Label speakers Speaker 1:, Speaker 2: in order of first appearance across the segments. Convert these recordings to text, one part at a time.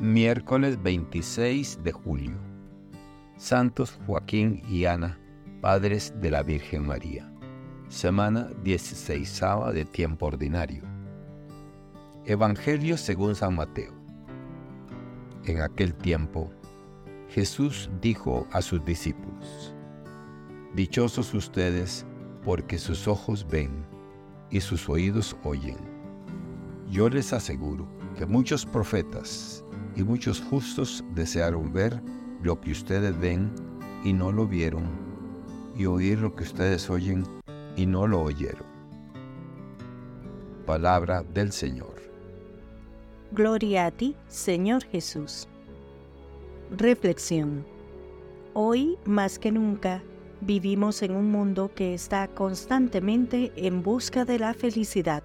Speaker 1: Miércoles 26 de julio. Santos Joaquín y Ana, padres de la Virgen María. Semana 16 de tiempo ordinario. Evangelio según San Mateo. En aquel tiempo, Jesús dijo a sus discípulos, Dichosos ustedes porque sus ojos ven y sus oídos oyen. Yo les aseguro que muchos profetas y muchos justos desearon ver lo que ustedes ven y no lo vieron, y oír lo que ustedes oyen y no lo oyeron. Palabra del Señor.
Speaker 2: Gloria a ti, Señor Jesús. Reflexión. Hoy, más que nunca, vivimos en un mundo que está constantemente en busca de la felicidad.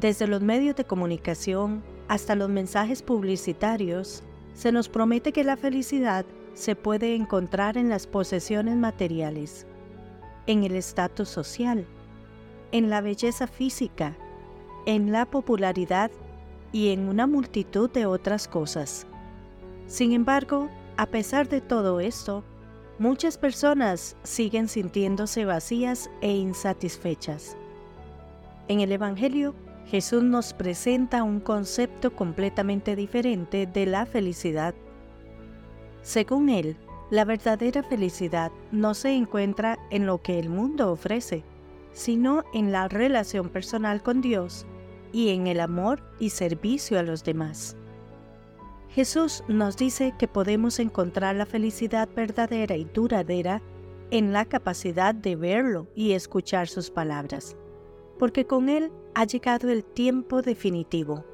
Speaker 2: Desde los medios de comunicación hasta los mensajes publicitarios, se nos promete que la felicidad se puede encontrar en las posesiones materiales, en el estatus social, en la belleza física, en la popularidad y en una multitud de otras cosas. Sin embargo, a pesar de todo esto, muchas personas siguen sintiéndose vacías e insatisfechas. En el Evangelio Jesús nos presenta un concepto completamente diferente de la felicidad. Según él, la verdadera felicidad no se encuentra en lo que el mundo ofrece, sino en la relación personal con Dios y en el amor y servicio a los demás. Jesús nos dice que podemos encontrar la felicidad verdadera y duradera en la capacidad de verlo y escuchar sus palabras porque con él ha llegado el tiempo definitivo.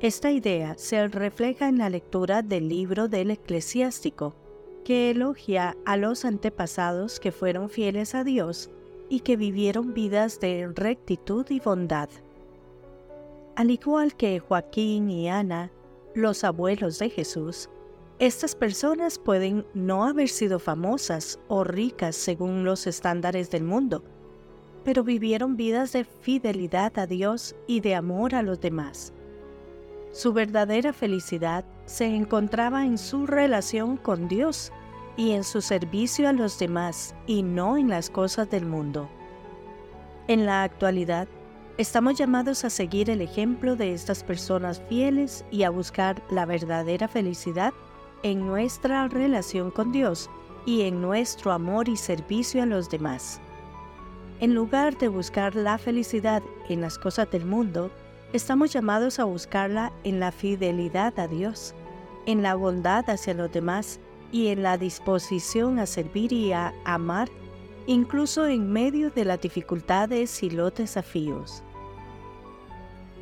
Speaker 2: Esta idea se refleja en la lectura del libro del eclesiástico, que elogia a los antepasados que fueron fieles a Dios y que vivieron vidas de rectitud y bondad. Al igual que Joaquín y Ana, los abuelos de Jesús, estas personas pueden no haber sido famosas o ricas según los estándares del mundo, pero vivieron vidas de fidelidad a Dios y de amor a los demás. Su verdadera felicidad se encontraba en su relación con Dios y en su servicio a los demás y no en las cosas del mundo. En la actualidad, estamos llamados a seguir el ejemplo de estas personas fieles y a buscar la verdadera felicidad en nuestra relación con Dios y en nuestro amor y servicio a los demás. En lugar de buscar la felicidad en las cosas del mundo, estamos llamados a buscarla en la fidelidad a Dios, en la bondad hacia los demás y en la disposición a servir y a amar, incluso en medio de las dificultades y los desafíos.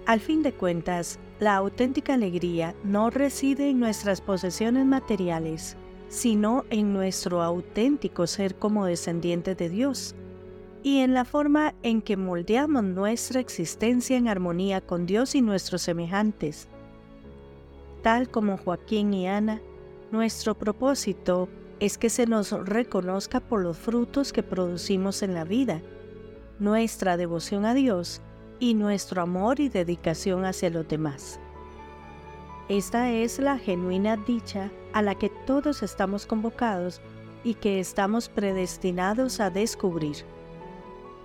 Speaker 2: Al fin de cuentas, la auténtica alegría no reside en nuestras posesiones materiales, sino en nuestro auténtico ser como descendientes de Dios y en la forma en que moldeamos nuestra existencia en armonía con Dios y nuestros semejantes. Tal como Joaquín y Ana, nuestro propósito es que se nos reconozca por los frutos que producimos en la vida, nuestra devoción a Dios y nuestro amor y dedicación hacia los demás. Esta es la genuina dicha a la que todos estamos convocados y que estamos predestinados a descubrir.